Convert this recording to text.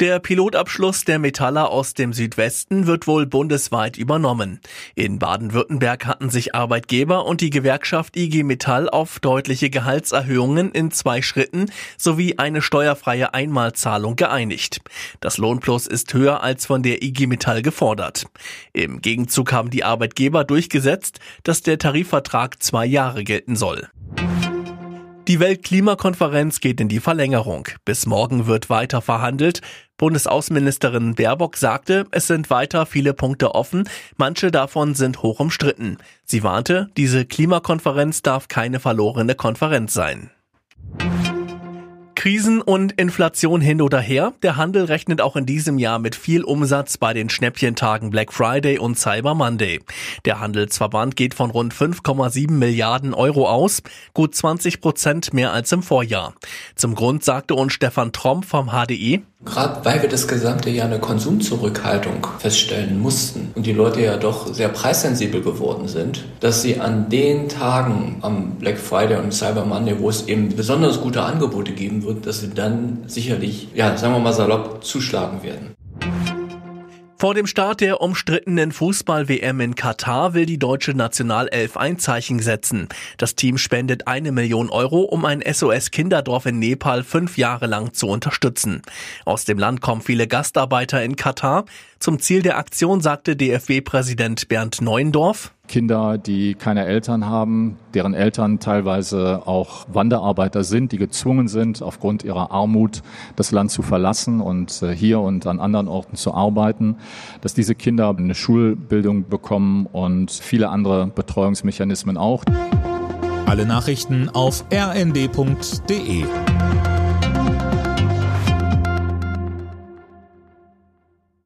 Der Pilotabschluss der Metaller aus dem Südwesten wird wohl bundesweit übernommen. In Baden-Württemberg hatten sich Arbeitgeber und die Gewerkschaft IG Metall auf deutliche Gehaltserhöhungen in zwei Schritten sowie eine steuerfreie Einmalzahlung geeinigt. Das Lohnplus ist höher als von der IG Metall gefordert. Im Gegenzug haben die Arbeitgeber durchgesetzt, dass der Tarifvertrag zwei Jahre gelten soll. Die Weltklimakonferenz geht in die Verlängerung. Bis morgen wird weiter verhandelt. Bundesaußenministerin Baerbock sagte, es sind weiter viele Punkte offen, manche davon sind hoch umstritten. Sie warnte, diese Klimakonferenz darf keine verlorene Konferenz sein. Krisen und Inflation hin oder her, der Handel rechnet auch in diesem Jahr mit viel Umsatz bei den Schnäppchentagen Black Friday und Cyber Monday. Der Handelsverband geht von rund 5,7 Milliarden Euro aus, gut 20 Prozent mehr als im Vorjahr. Zum Grund sagte uns Stefan Tromp vom HDI, Gerade weil wir das gesamte Jahr eine Konsumzurückhaltung feststellen mussten und die Leute ja doch sehr preissensibel geworden sind, dass sie an den Tagen am Black Friday und Cyber Monday, wo es eben besonders gute Angebote geben wird, dass sie dann sicherlich, ja, sagen wir mal salopp, zuschlagen werden. Vor dem Start der umstrittenen Fußball-WM in Katar will die deutsche Nationalelf ein Zeichen setzen. Das Team spendet eine Million Euro, um ein SOS-Kinderdorf in Nepal fünf Jahre lang zu unterstützen. Aus dem Land kommen viele Gastarbeiter in Katar. Zum Ziel der Aktion sagte DFB-Präsident Bernd Neuendorf. Kinder, die keine Eltern haben, deren Eltern teilweise auch Wanderarbeiter sind, die gezwungen sind, aufgrund ihrer Armut das Land zu verlassen und äh, hier und an anderen Orten zu arbeiten, dass diese Kinder eine Schulbildung bekommen und viele andere Betreuungsmechanismen auch. Alle Nachrichten auf rnd.de